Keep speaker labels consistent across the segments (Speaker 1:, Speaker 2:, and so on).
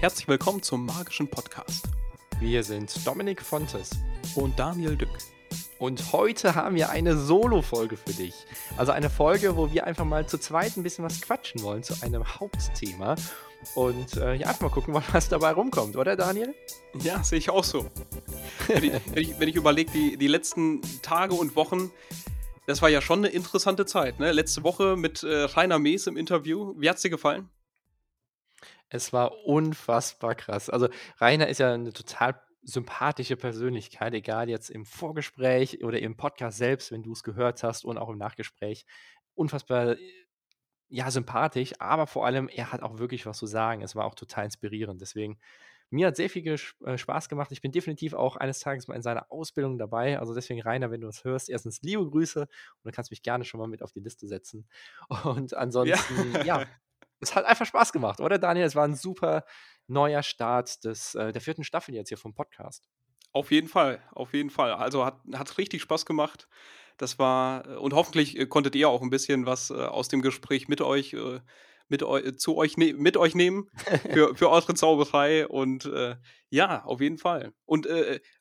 Speaker 1: Herzlich willkommen zum magischen Podcast.
Speaker 2: Wir sind Dominik Fontes
Speaker 1: und Daniel Dück.
Speaker 2: Und heute haben wir eine Solo-Folge für dich. Also eine Folge, wo wir einfach mal zu zweit ein bisschen was quatschen wollen zu einem Hauptthema. Und äh, ja, einfach mal gucken, was dabei rumkommt, oder Daniel?
Speaker 1: Ja, sehe ich auch so. wenn ich, wenn ich, ich überlege, die, die letzten Tage und Wochen, das war ja schon eine interessante Zeit. Ne? Letzte Woche mit äh, Rainer Mees im Interview. Wie hat es dir gefallen?
Speaker 2: Es war unfassbar krass. Also Rainer ist ja eine total sympathische Persönlichkeit, egal jetzt im Vorgespräch oder im Podcast selbst, wenn du es gehört hast und auch im Nachgespräch. Unfassbar, ja, sympathisch, aber vor allem, er hat auch wirklich was zu sagen. Es war auch total inspirierend. Deswegen, mir hat sehr viel äh, Spaß gemacht. Ich bin definitiv auch eines Tages mal in seiner Ausbildung dabei. Also deswegen, Rainer, wenn du das hörst, erstens liebe Grüße und du kannst mich gerne schon mal mit auf die Liste setzen. Und ansonsten, ja, ja es hat einfach Spaß gemacht, oder Daniel? Es war ein super neuer Start des, äh, der vierten Staffel jetzt hier vom Podcast.
Speaker 1: Auf jeden Fall, auf jeden Fall. Also hat, hat richtig Spaß gemacht. Das war, äh, und hoffentlich konntet ihr auch ein bisschen was aus dem Gespräch mit euch, mit eu zu euch ne mit euch nehmen für, für eure Zauberei. Und äh, ja, auf jeden Fall. Und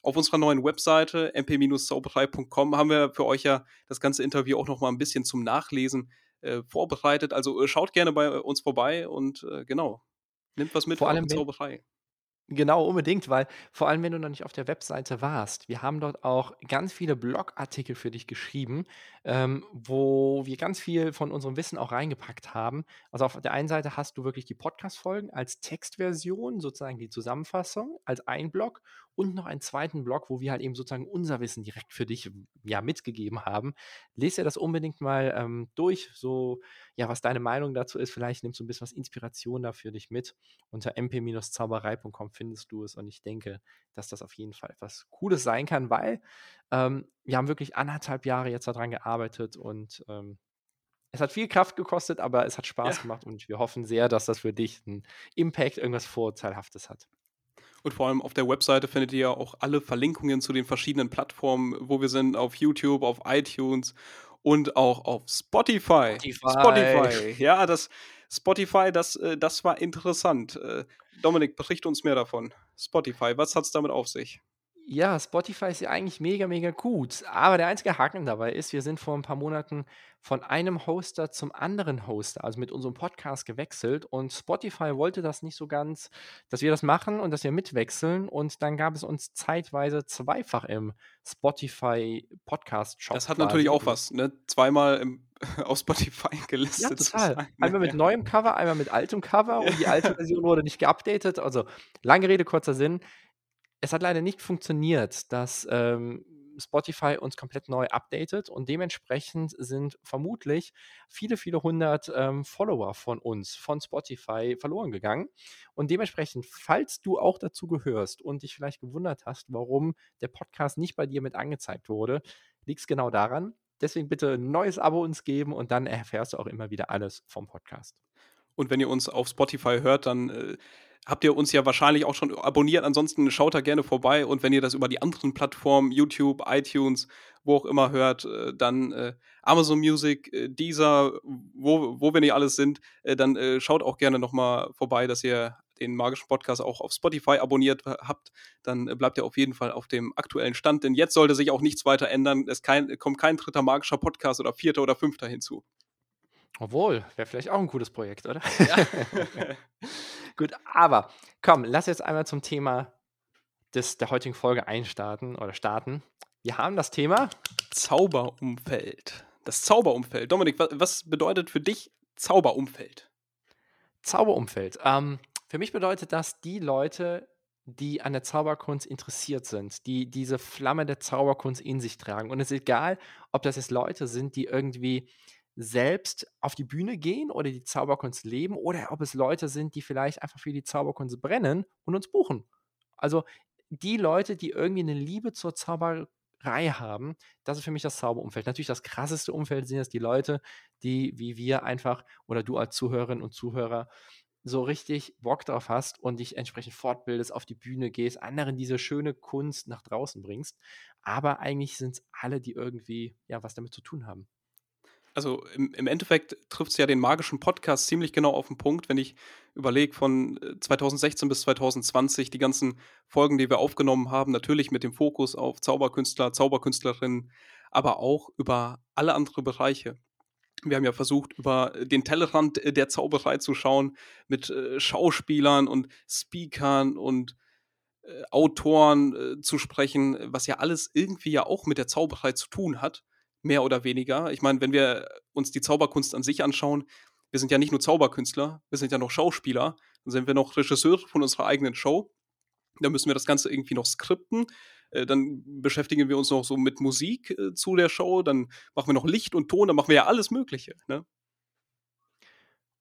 Speaker 1: auf unserer neuen Webseite mp-zauberei.com haben wir für euch ja das ganze Interview auch noch mal ein bisschen zum Nachlesen äh, vorbereitet. Also äh, schaut gerne bei uns vorbei und äh, genau, nimmt was mit
Speaker 2: vor allem Zauberei. Genau, unbedingt, weil vor allem, wenn du noch nicht auf der Webseite warst, wir haben dort auch ganz viele Blogartikel für dich geschrieben, ähm, wo wir ganz viel von unserem Wissen auch reingepackt haben. Also auf der einen Seite hast du wirklich die Podcast-Folgen als Textversion, sozusagen die Zusammenfassung, als ein Blog und noch einen zweiten Blog, wo wir halt eben sozusagen unser Wissen direkt für dich ja mitgegeben haben. Lest dir das unbedingt mal ähm, durch, so ja, was deine Meinung dazu ist. Vielleicht nimmst du ein bisschen was Inspiration da für dich mit. Unter mp-zauberei.com findest du es und ich denke, dass das auf jeden Fall etwas Cooles sein kann, weil ähm, wir haben wirklich anderthalb Jahre jetzt daran gearbeitet und ähm, es hat viel Kraft gekostet, aber es hat Spaß ja. gemacht und wir hoffen sehr, dass das für dich einen Impact, irgendwas Vorurteilhaftes hat.
Speaker 1: Und vor allem auf der Webseite findet ihr auch alle Verlinkungen zu den verschiedenen Plattformen, wo wir sind, auf YouTube, auf iTunes und auch auf Spotify.
Speaker 2: Spotify. Spotify.
Speaker 1: Ja, das Spotify, das, äh, das war interessant. Äh, Dominik, berichte uns mehr davon. Spotify, was hat es damit auf sich?
Speaker 2: Ja, Spotify ist ja eigentlich mega, mega gut. Aber der einzige Haken dabei ist, wir sind vor ein paar Monaten von einem Hoster zum anderen Hoster, also mit unserem Podcast gewechselt. Und Spotify wollte das nicht so ganz, dass wir das machen und dass wir mitwechseln. Und dann gab es uns zeitweise zweifach im Spotify Podcast Shop.
Speaker 1: Das hat natürlich auch was, ne? Zweimal im, auf Spotify gelistet. Ja,
Speaker 2: total. Sein, ne? Einmal mit neuem Cover, einmal mit altem Cover und die alte Version wurde nicht geupdatet. Also lange Rede, kurzer Sinn es hat leider nicht funktioniert, dass ähm, Spotify uns komplett neu updatet und dementsprechend sind vermutlich viele, viele hundert ähm, Follower von uns, von Spotify verloren gegangen. Und dementsprechend, falls du auch dazu gehörst und dich vielleicht gewundert hast, warum der Podcast nicht bei dir mit angezeigt wurde, liegt es genau daran. Deswegen bitte ein neues Abo uns geben und dann erfährst du auch immer wieder alles vom Podcast.
Speaker 1: Und wenn ihr uns auf Spotify hört, dann äh, habt ihr uns ja wahrscheinlich auch schon abonniert. Ansonsten schaut da gerne vorbei. Und wenn ihr das über die anderen Plattformen, YouTube, iTunes, wo auch immer hört, äh, dann äh, Amazon Music, äh, Deezer, wo, wo wir nicht alles sind, äh, dann äh, schaut auch gerne nochmal vorbei, dass ihr den magischen Podcast auch auf Spotify abonniert habt, dann äh, bleibt ihr auf jeden Fall auf dem aktuellen Stand, denn jetzt sollte sich auch nichts weiter ändern. Es kein, kommt kein dritter magischer Podcast oder vierter oder fünfter hinzu.
Speaker 2: Obwohl, wäre vielleicht auch ein cooles Projekt, oder? Ja. Gut, aber komm, lass jetzt einmal zum Thema des, der heutigen Folge einstarten oder starten. Wir haben das Thema
Speaker 1: Zauberumfeld. Das Zauberumfeld. Dominik, was, was bedeutet für dich Zauberumfeld?
Speaker 2: Zauberumfeld. Ähm, für mich bedeutet das die Leute, die an der Zauberkunst interessiert sind, die diese Flamme der Zauberkunst in sich tragen. Und es ist egal, ob das jetzt Leute sind, die irgendwie selbst auf die Bühne gehen oder die Zauberkunst leben oder ob es Leute sind, die vielleicht einfach für die Zauberkunst brennen und uns buchen. Also die Leute, die irgendwie eine Liebe zur Zauberei haben, das ist für mich das Zauberumfeld. Natürlich das krasseste Umfeld sind es die Leute, die wie wir einfach oder du als Zuhörerin und Zuhörer so richtig Bock drauf hast und dich entsprechend fortbildest, auf die Bühne gehst, anderen diese schöne Kunst nach draußen bringst. Aber eigentlich sind es alle, die irgendwie ja was damit zu tun haben.
Speaker 1: Also im, im Endeffekt trifft es ja den magischen Podcast ziemlich genau auf den Punkt, wenn ich überlege von 2016 äh, bis 2020 die ganzen Folgen, die wir aufgenommen haben, natürlich mit dem Fokus auf Zauberkünstler, Zauberkünstlerinnen, aber auch über alle anderen Bereiche. Wir haben ja versucht, über den Tellerrand der Zauberei zu schauen, mit äh, Schauspielern und Speakern und äh, Autoren äh, zu sprechen, was ja alles irgendwie ja auch mit der Zauberei zu tun hat mehr oder weniger. Ich meine, wenn wir uns die Zauberkunst an sich anschauen, wir sind ja nicht nur Zauberkünstler, wir sind ja noch Schauspieler, dann sind wir noch Regisseure von unserer eigenen Show. Da müssen wir das Ganze irgendwie noch skripten. Äh, dann beschäftigen wir uns noch so mit Musik äh, zu der Show, dann machen wir noch Licht und Ton, dann machen wir ja alles Mögliche. Ne?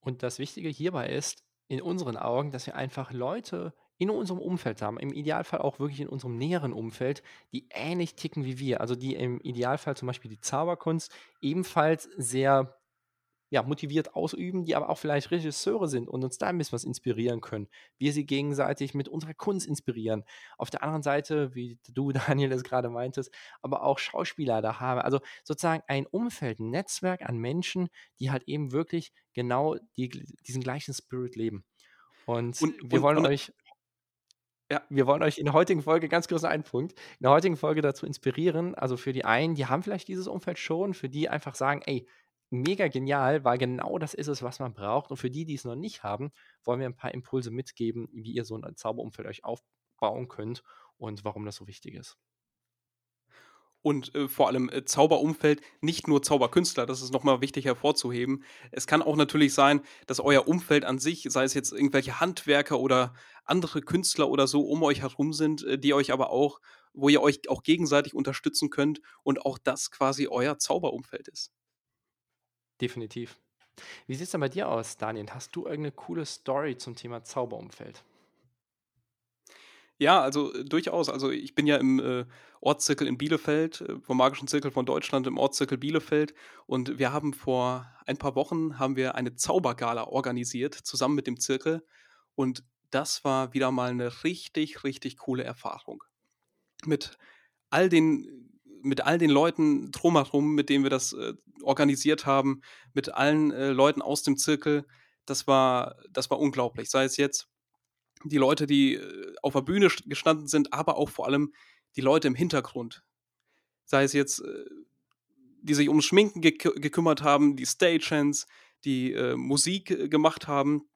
Speaker 2: Und das Wichtige hierbei ist, in unseren Augen, dass wir einfach Leute in unserem Umfeld haben, im Idealfall auch wirklich in unserem näheren Umfeld, die ähnlich ticken wie wir. Also die im Idealfall zum Beispiel die Zauberkunst ebenfalls sehr ja, motiviert ausüben, die aber auch vielleicht Regisseure sind und uns da ein bisschen was inspirieren können. Wir sie gegenseitig mit unserer Kunst inspirieren. Auf der anderen Seite, wie du, Daniel, es gerade meintest, aber auch Schauspieler da haben. Also sozusagen ein Umfeld, ein Netzwerk an Menschen, die halt eben wirklich genau die, diesen gleichen Spirit leben. Und, und wir und, wollen und, euch ja, wir wollen euch in der heutigen Folge, ganz kurz einen Punkt, in der heutigen Folge dazu inspirieren, also für die einen, die haben vielleicht dieses Umfeld schon, für die einfach sagen, ey, mega genial, weil genau das ist es, was man braucht. Und für die, die es noch nicht haben, wollen wir ein paar Impulse mitgeben, wie ihr so ein Zauberumfeld euch aufbauen könnt und warum das so wichtig ist
Speaker 1: und äh, vor allem äh, Zauberumfeld, nicht nur Zauberkünstler, das ist nochmal wichtig hervorzuheben. Es kann auch natürlich sein, dass euer Umfeld an sich, sei es jetzt irgendwelche Handwerker oder andere Künstler oder so um euch herum sind, äh, die euch aber auch, wo ihr euch auch gegenseitig unterstützen könnt und auch das quasi euer Zauberumfeld ist.
Speaker 2: Definitiv. Wie sieht es denn bei dir aus, Daniel? Hast du irgendeine coole Story zum Thema Zauberumfeld?
Speaker 1: Ja, also äh, durchaus. Also ich bin ja im äh, Ortszirkel in Bielefeld, äh, vom Magischen Zirkel von Deutschland im Ortszirkel Bielefeld. Und wir haben vor ein paar Wochen haben wir eine Zaubergala organisiert, zusammen mit dem Zirkel. Und das war wieder mal eine richtig, richtig coole Erfahrung. Mit all den, mit all den Leuten drumherum, mit denen wir das äh, organisiert haben, mit allen äh, Leuten aus dem Zirkel, das war, das war unglaublich. Sei es jetzt die Leute, die äh, auf der Bühne gestanden sind, aber auch vor allem die Leute im Hintergrund. Sei es jetzt, äh, die sich ums Schminken gek gekümmert haben, die Stagehands, die äh, Musik äh, gemacht haben.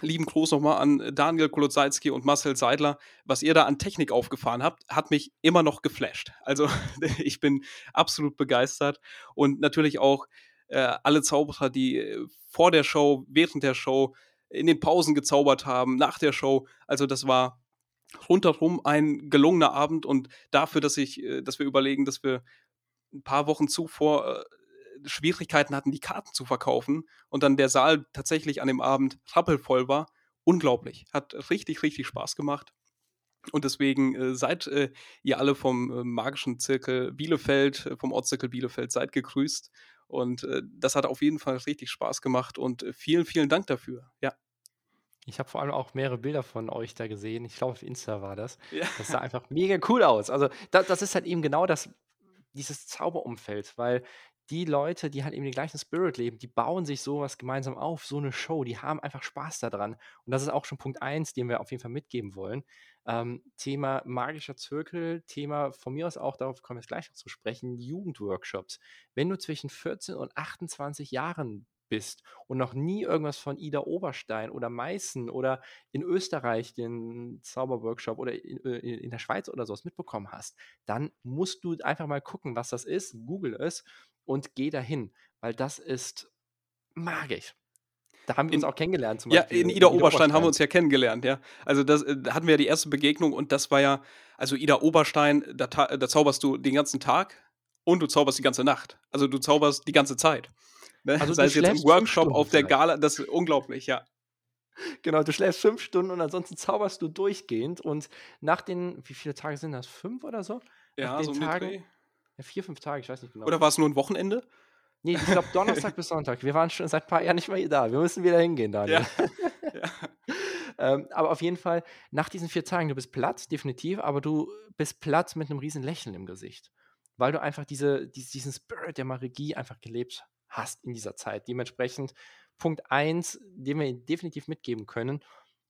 Speaker 1: Lieben Gruß nochmal an Daniel Kolodzajski und Marcel Seidler. Was ihr da an Technik aufgefahren habt, hat mich immer noch geflasht. Also ich bin absolut begeistert. Und natürlich auch äh, alle Zauberer, die vor der Show, während der Show in den Pausen gezaubert haben, nach der Show. Also das war rundherum ein gelungener Abend und dafür, dass ich, äh, dass wir überlegen, dass wir ein paar Wochen zuvor äh, Schwierigkeiten hatten, die Karten zu verkaufen und dann der Saal tatsächlich an dem Abend rappelvoll war. Unglaublich. Hat richtig, richtig Spaß gemacht. Und deswegen äh, seid äh, ihr alle vom äh, magischen Zirkel Bielefeld, äh, vom Ortszirkel Bielefeld, seid gegrüßt. Und äh, das hat auf jeden Fall richtig Spaß gemacht und äh, vielen, vielen Dank dafür. Ja.
Speaker 2: Ich habe vor allem auch mehrere Bilder von euch da gesehen. Ich glaube, auf Insta war das. Ja. Das sah einfach mega cool aus. Also, das, das ist halt eben genau das, dieses Zauberumfeld, weil die Leute, die halt eben den gleichen Spirit leben, die bauen sich sowas gemeinsam auf, so eine Show, die haben einfach Spaß daran. Und das ist auch schon Punkt eins, den wir auf jeden Fall mitgeben wollen. Ähm, Thema magischer Zirkel, Thema von mir aus auch, darauf kommen wir jetzt gleich noch zu sprechen, Jugendworkshops. Wenn du zwischen 14 und 28 Jahren bist und noch nie irgendwas von Ida Oberstein oder Meißen oder in Österreich den Zauberworkshop oder in, äh, in, der Schweiz oder sowas mitbekommen hast, dann musst du einfach mal gucken, was das ist, google es und geh dahin, weil das ist magisch. Da haben wir uns auch kennengelernt
Speaker 1: zum Beispiel. Ja, in Ida, Ida Oberstein, Oberstein, haben wir uns ja kennengelernt, ja. Also das, äh, da hatten wir ja die erste Begegnung und das war ja, also Ida Oberstein, da, da zauberst du den ganzen Tag und du zauberst die ganze Nacht. Also du zauberst die ganze Zeit. Ne? Also Sei es jetzt im Workshop, auf der Gala, das ist unglaublich, ja.
Speaker 2: Genau, du schläfst fünf Stunden und ansonsten zauberst du durchgehend. Und nach den, wie viele Tage sind das? Fünf oder so?
Speaker 1: Ja,
Speaker 2: nach
Speaker 1: den so Tagen,
Speaker 2: ja, vier, fünf Tage, ich weiß nicht genau.
Speaker 1: Oder war es nur ein Wochenende?
Speaker 2: Nee, ich glaube Donnerstag bis Sonntag. Wir waren schon seit ein paar Jahren nicht mehr da. Wir müssen wieder hingehen, Daniel. Ja. ja. ähm, aber auf jeden Fall, nach diesen vier Tagen, du bist platt, definitiv, aber du bist platt mit einem riesen Lächeln im Gesicht. Weil du einfach diese, diesen Spirit der Magie einfach gelebt hast in dieser Zeit. Dementsprechend Punkt 1, den wir definitiv mitgeben können,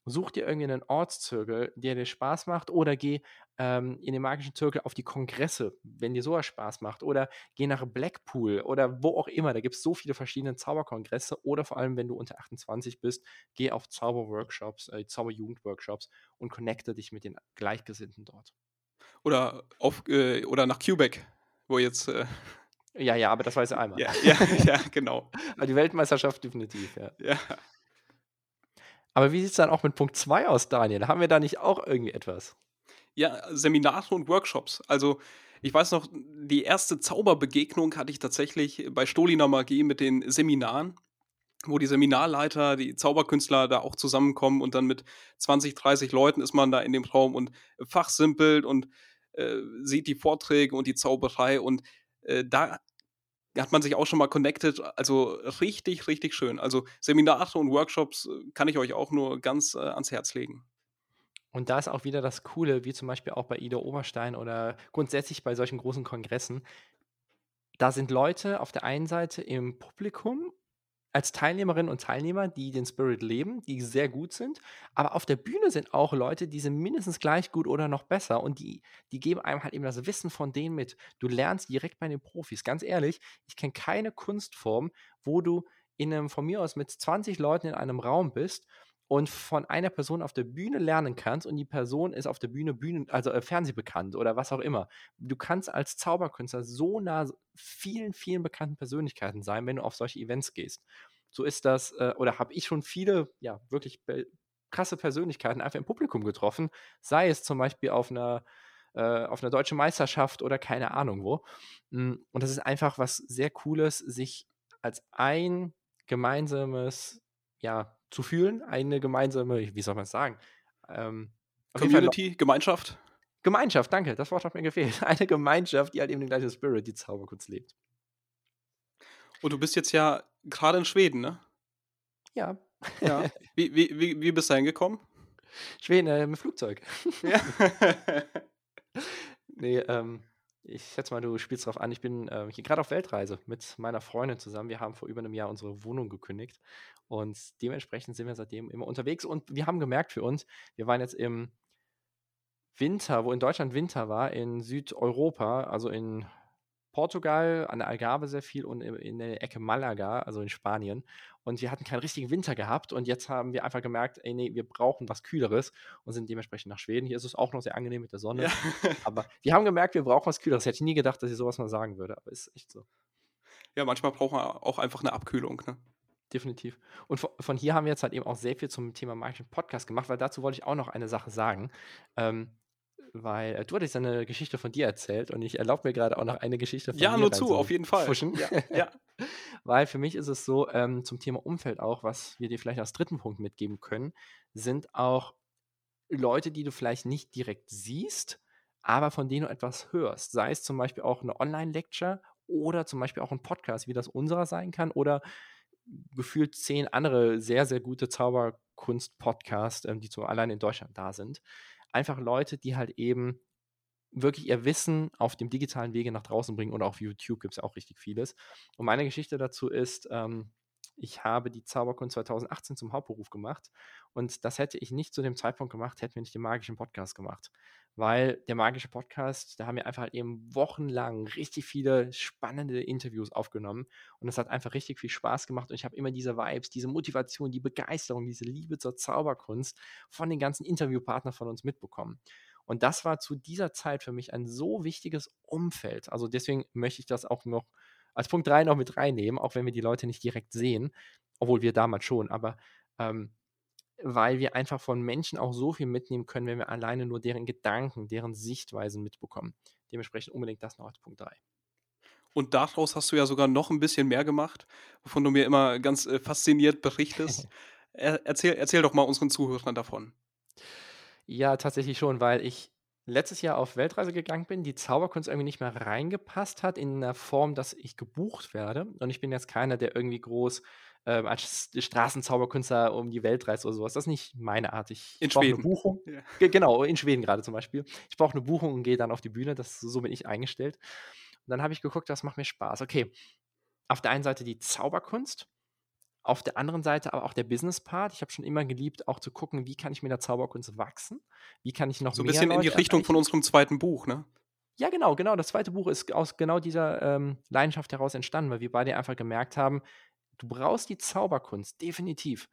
Speaker 2: such dir irgendwie einen Ortszirkel, der dir Spaß macht oder geh ähm, in den magischen Zirkel auf die Kongresse, wenn dir sowas Spaß macht oder geh nach Blackpool oder wo auch immer. Da gibt es so viele verschiedene Zauberkongresse oder vor allem, wenn du unter 28 bist, geh auf Zauberworkshops, äh, Zauberjugendworkshops und connecte dich mit den Gleichgesinnten dort.
Speaker 1: Oder, auf, äh, oder nach Quebec, wo jetzt. Äh
Speaker 2: ja, ja, aber das weiß ich einmal.
Speaker 1: Ja, ja, ja genau.
Speaker 2: aber die Weltmeisterschaft definitiv, ja.
Speaker 1: Ja.
Speaker 2: Aber wie sieht es dann auch mit Punkt 2 aus, Daniel? Haben wir da nicht auch irgendwie etwas?
Speaker 1: Ja, Seminare und Workshops. Also, ich weiß noch, die erste Zauberbegegnung hatte ich tatsächlich bei Stoliner Magie mit den Seminaren, wo die Seminarleiter, die Zauberkünstler da auch zusammenkommen und dann mit 20, 30 Leuten ist man da in dem Raum und fachsimpelt und äh, sieht die Vorträge und die Zauberei und äh, da hat man sich auch schon mal connected. Also richtig, richtig schön. Also Seminare und Workshops äh, kann ich euch auch nur ganz äh, ans Herz legen.
Speaker 2: Und da ist auch wieder das Coole, wie zum Beispiel auch bei Ida Oberstein oder grundsätzlich bei solchen großen Kongressen. Da sind Leute auf der einen Seite im Publikum als Teilnehmerinnen und Teilnehmer, die den Spirit leben, die sehr gut sind. Aber auf der Bühne sind auch Leute, die sind mindestens gleich gut oder noch besser und die, die geben einem halt eben das Wissen von denen mit. Du lernst direkt bei den Profis. Ganz ehrlich, ich kenne keine Kunstform, wo du in einem, von mir aus mit 20 Leuten in einem Raum bist und von einer Person auf der Bühne lernen kannst und die Person ist auf der Bühne Bühnen, also äh, Fernsehbekannt oder was auch immer. Du kannst als Zauberkünstler so nah vielen, vielen bekannten Persönlichkeiten sein, wenn du auf solche Events gehst. So ist das, äh, oder habe ich schon viele, ja, wirklich krasse Persönlichkeiten einfach im Publikum getroffen, sei es zum Beispiel auf einer, äh, auf einer deutschen Meisterschaft oder keine Ahnung wo. Hm, und das ist einfach was sehr Cooles, sich als ein gemeinsames, ja, zu fühlen, eine gemeinsame, wie soll man es sagen? Ähm,
Speaker 1: Community, Gemeinschaft?
Speaker 2: Gemeinschaft, danke, das Wort hat mir gefehlt. Eine Gemeinschaft, die halt eben den gleichen Spirit, die Zauberkunst lebt.
Speaker 1: Und du bist jetzt ja gerade in Schweden, ne?
Speaker 2: Ja.
Speaker 1: Ja. Wie, wie, wie, wie bist du hingekommen?
Speaker 2: Schweden äh, mit Flugzeug. Ja. nee, ähm, ich schätze mal, du spielst darauf an. Ich bin äh, hier gerade auf Weltreise mit meiner Freundin zusammen. Wir haben vor über einem Jahr unsere Wohnung gekündigt und dementsprechend sind wir seitdem immer unterwegs. Und wir haben gemerkt für uns, wir waren jetzt im Winter, wo in Deutschland Winter war, in Südeuropa, also in Portugal, an der Algarve sehr viel und in der Ecke Malaga, also in Spanien. Und wir hatten keinen richtigen Winter gehabt und jetzt haben wir einfach gemerkt, ey, nee, wir brauchen was Kühleres und sind dementsprechend nach Schweden. Hier ist es auch noch sehr angenehm mit der Sonne. Ja. aber wir haben gemerkt, wir brauchen was Kühleres. Hätte ich nie gedacht, dass ich sowas mal sagen würde, aber ist echt so.
Speaker 1: Ja, manchmal braucht man auch einfach eine Abkühlung, ne?
Speaker 2: Definitiv. Und von hier haben wir jetzt halt eben auch sehr viel zum Thema Marketing Podcast gemacht, weil dazu wollte ich auch noch eine Sache sagen. Ähm, weil äh, du hattest eine Geschichte von dir erzählt und ich erlaube mir gerade auch noch eine Geschichte von
Speaker 1: ja,
Speaker 2: dir.
Speaker 1: Ja, nur zu, auf jeden Fall.
Speaker 2: Ja, ja. weil für mich ist es so, ähm, zum Thema Umfeld auch, was wir dir vielleicht als dritten Punkt mitgeben können, sind auch Leute, die du vielleicht nicht direkt siehst, aber von denen du etwas hörst. Sei es zum Beispiel auch eine Online-Lecture oder zum Beispiel auch ein Podcast, wie das unserer sein kann, oder gefühlt zehn andere sehr, sehr gute Zauberkunst-Podcasts, ähm, die zum, allein in Deutschland da sind einfach Leute, die halt eben wirklich ihr Wissen auf dem digitalen Wege nach draußen bringen und auf YouTube gibt es auch richtig vieles. Und meine Geschichte dazu ist, ähm, ich habe die Zauberkunst 2018 zum Hauptberuf gemacht und das hätte ich nicht zu dem Zeitpunkt gemacht, hätten wir nicht den magischen Podcast gemacht weil der magische Podcast, da haben wir einfach halt eben wochenlang richtig viele spannende Interviews aufgenommen und es hat einfach richtig viel Spaß gemacht und ich habe immer diese Vibes, diese Motivation, die Begeisterung, diese Liebe zur Zauberkunst von den ganzen Interviewpartnern von uns mitbekommen. Und das war zu dieser Zeit für mich ein so wichtiges Umfeld. Also deswegen möchte ich das auch noch als Punkt 3 noch mit reinnehmen, auch wenn wir die Leute nicht direkt sehen, obwohl wir damals schon, aber ähm, weil wir einfach von Menschen auch so viel mitnehmen können, wenn wir alleine nur deren Gedanken, deren Sichtweisen mitbekommen. Dementsprechend unbedingt das noch als Punkt 3.
Speaker 1: Und daraus hast du ja sogar noch ein bisschen mehr gemacht, wovon du mir immer ganz äh, fasziniert berichtest. er, erzähl, erzähl doch mal unseren Zuhörern davon.
Speaker 2: Ja, tatsächlich schon, weil ich letztes Jahr auf Weltreise gegangen bin, die Zauberkunst irgendwie nicht mehr reingepasst hat in der Form, dass ich gebucht werde. Und ich bin jetzt keiner, der irgendwie groß ähm, als Straßenzauberkünstler um die Welt reist oder sowas. Das ist nicht meine Art. Ich
Speaker 1: in Schweden.
Speaker 2: Eine Buchung. Ja. Genau, in Schweden gerade zum Beispiel. Ich brauche eine Buchung und gehe dann auf die Bühne. Das, so bin ich eingestellt. Und dann habe ich geguckt, was macht mir Spaß. Okay, auf der einen Seite die Zauberkunst, auf der anderen Seite aber auch der Business-Part. Ich habe schon immer geliebt, auch zu gucken, wie kann ich mit der Zauberkunst wachsen? Wie kann ich noch
Speaker 1: so
Speaker 2: mehr
Speaker 1: ein bisschen
Speaker 2: Leute
Speaker 1: in die Richtung
Speaker 2: erreichen?
Speaker 1: von unserem zweiten Buch, ne?
Speaker 2: Ja, genau, genau. Das zweite Buch ist aus genau dieser ähm, Leidenschaft heraus entstanden, weil wir beide einfach gemerkt haben, du brauchst die Zauberkunst, definitiv.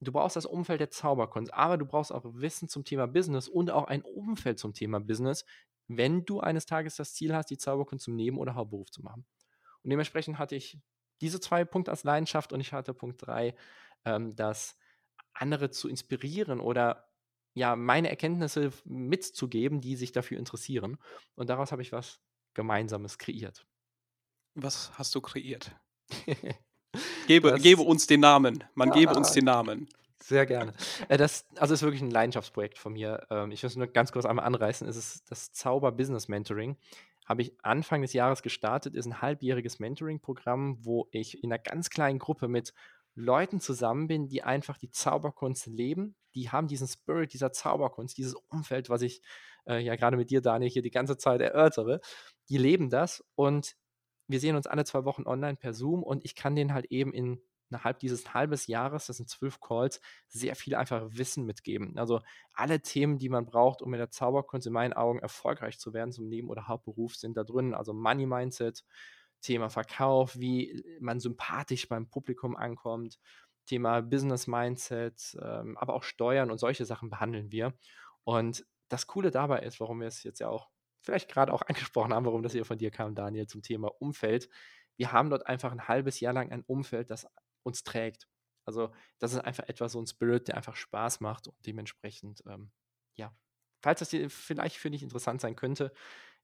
Speaker 2: Du brauchst das Umfeld der Zauberkunst, aber du brauchst auch Wissen zum Thema Business und auch ein Umfeld zum Thema Business, wenn du eines Tages das Ziel hast, die Zauberkunst zum Neben- oder Hauptberuf zu machen. Und dementsprechend hatte ich diese zwei Punkte als Leidenschaft und ich hatte Punkt drei, ähm, das andere zu inspirieren oder ja, meine Erkenntnisse mitzugeben, die sich dafür interessieren. Und daraus habe ich was Gemeinsames kreiert.
Speaker 1: Was hast du kreiert? Gebe,
Speaker 2: Das-
Speaker 1: gebe uns den Namen. Man gebe
Speaker 2: Ja.
Speaker 1: uns den Namen.
Speaker 2: Sehr gerne. Äh, das, also ist wirklich ein Leidenschaftsprojekt von mir. Ähm, ich will es nur ganz kurz einmal anreißen. Es ist das Zauber Business Mentoring. Habe ich Anfang des Jahres gestartet, ist ein halbjähriges Mentoring-Programm, wo ich in einer ganz kleinen Gruppe mit Leuten zusammen bin, die einfach die Zauberkunst leben. Die haben diesen Spirit dieser Zauberkunst, dieses Umfeld, was ich äh, ja gerade mit dir, Daniel, hier die ganze Zeit erörtere. Die leben das und wir sehen uns alle zwei Wochen online per Zoom und ich kann denen halt eben in innerhalb dieses halbes Jahres, das sind zwölf Calls, sehr viel einfach Wissen mitgeben. Also alle Themen, die man braucht, um mit der Zauberkunst in meinen Augen erfolgreich zu werden zum Neben- oder Hauptberuf, sind da drin. Also Money Mindset, Thema Verkauf, wie man sympathisch beim Publikum ankommt, Thema Business Mindset, ähm, aber auch Steuern und solche Sachen behandeln wir. Und das Coole dabei ist, warum wir es jetzt ja auch vielleicht gerade auch angesprochen haben, warum das hier von dir kam, Daniel, zum Thema Umfeld. Wir haben dort einfach ein halbes Jahr lang ein Umfeld, das uns trägt. Also das ist einfach etwas, so ein Spirit, der einfach Spaß macht und dementsprechend, ähm, ja, falls das dir vielleicht für dich interessant sein könnte,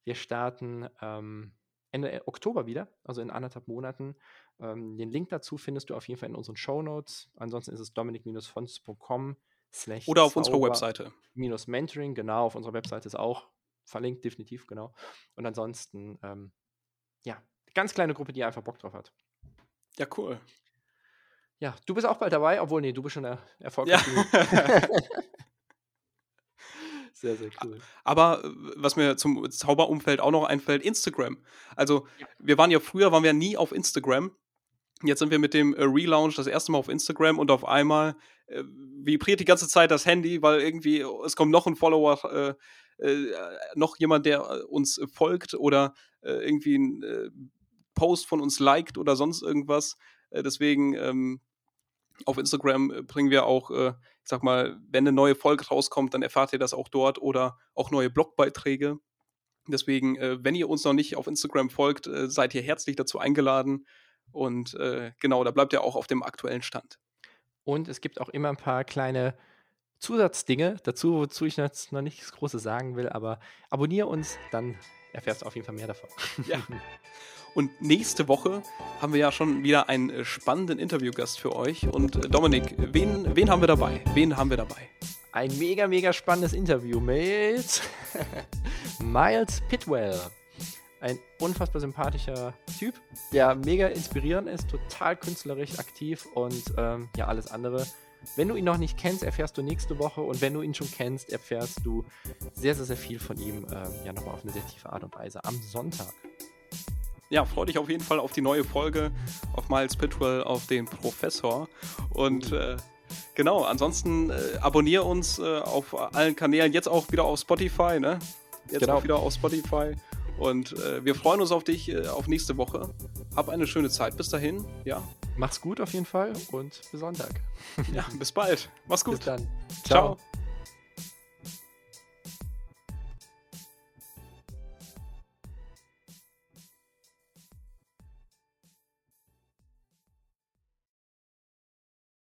Speaker 2: wir starten ähm, Ende Oktober wieder, also in anderthalb Monaten. Ähm, den Link dazu findest du auf jeden Fall in unseren Show Notes. Ansonsten ist es dominik-fons.com slash
Speaker 1: Oder auf unserer Webseite.
Speaker 2: minus Mentoring, genau, auf unserer Webseite ist auch verlinkt, definitiv, genau. Und ansonsten, ähm, ja, ganz kleine Gruppe, die einfach Bock drauf hat.
Speaker 1: Ja, cool.
Speaker 2: Ja, du bist auch bald dabei, obwohl, nee, du bist schon er erfolgreich.
Speaker 1: Ja.
Speaker 2: sehr, sehr cool.
Speaker 1: Aber äh, was mir zum Zauberumfeld auch noch einfällt, Instagram. Also wir waren ja früher, waren wir nie auf Instagram. Jetzt sind wir mit dem äh, Relaunch das erste Mal auf Instagram und auf einmal äh, vibriert die ganze Zeit das Handy, weil irgendwie es kommt noch ein Follower, äh, äh, noch jemand, der äh, uns folgt oder irgendwie ein Post von uns liked oder sonst irgendwas. Deswegen ähm, auf Instagram äh, bringen wir auch, äh, ich sag mal, wenn eine neue Folge rauskommt, dann erfahrt ihr das auch dort oder auch neue Blogbeiträge. Deswegen, äh, wenn ihr uns noch nicht auf Instagram folgt, äh, seid ihr herzlich dazu eingeladen. Und äh, genau, da bleibt ihr auch auf dem aktuellen Stand.
Speaker 2: Und es gibt auch immer ein paar kleine Zusatzdinge dazu, wozu ich jetzt noch nichts Großes sagen will, aber abonniere uns, dann erfährst du auf jeden Fall mehr davon.
Speaker 1: Ja. Und nächste Woche haben wir ja schon wieder einen äh, spannenden Interviewgast für euch. Und äh, Dominik, wen, wen haben wir dabei? Wen haben wir dabei?
Speaker 2: Ein mega, mega spannendes Interview mit Miles Pitwell. Ein unfassbar sympathischer Typ, der mega inspirierend ist, total künstlerisch aktiv und ähm, ja, alles andere. Wenn du ihn noch nicht kennst, erfährst du nächste Woche und wenn du ihn schon kennst, erfährst du sehr, sehr, sehr viel von ihm, ähm, ja, nochmal auf eine sehr tiefe Art und Weise am Sonntag.
Speaker 1: Ja, freu dich auf jeden Fall auf die neue Folge, auf Miles Pitwell, auf den Professor. Und äh, genau, ansonsten äh, abonniere uns äh, auf allen Kanälen, jetzt auch wieder auf Spotify, ne? Jetzt
Speaker 2: Genau.
Speaker 1: auch wieder auf Spotify. Und äh, wir freuen uns auf dich äh, auf nächste Woche. Hab eine schöne Zeit bis dahin. Ja,
Speaker 2: Mach's gut auf jeden Fall und bis Sonntag.
Speaker 1: ja bis bald. Mach's gut.
Speaker 2: Bis dann.
Speaker 1: Ciao.
Speaker 2: Ciao.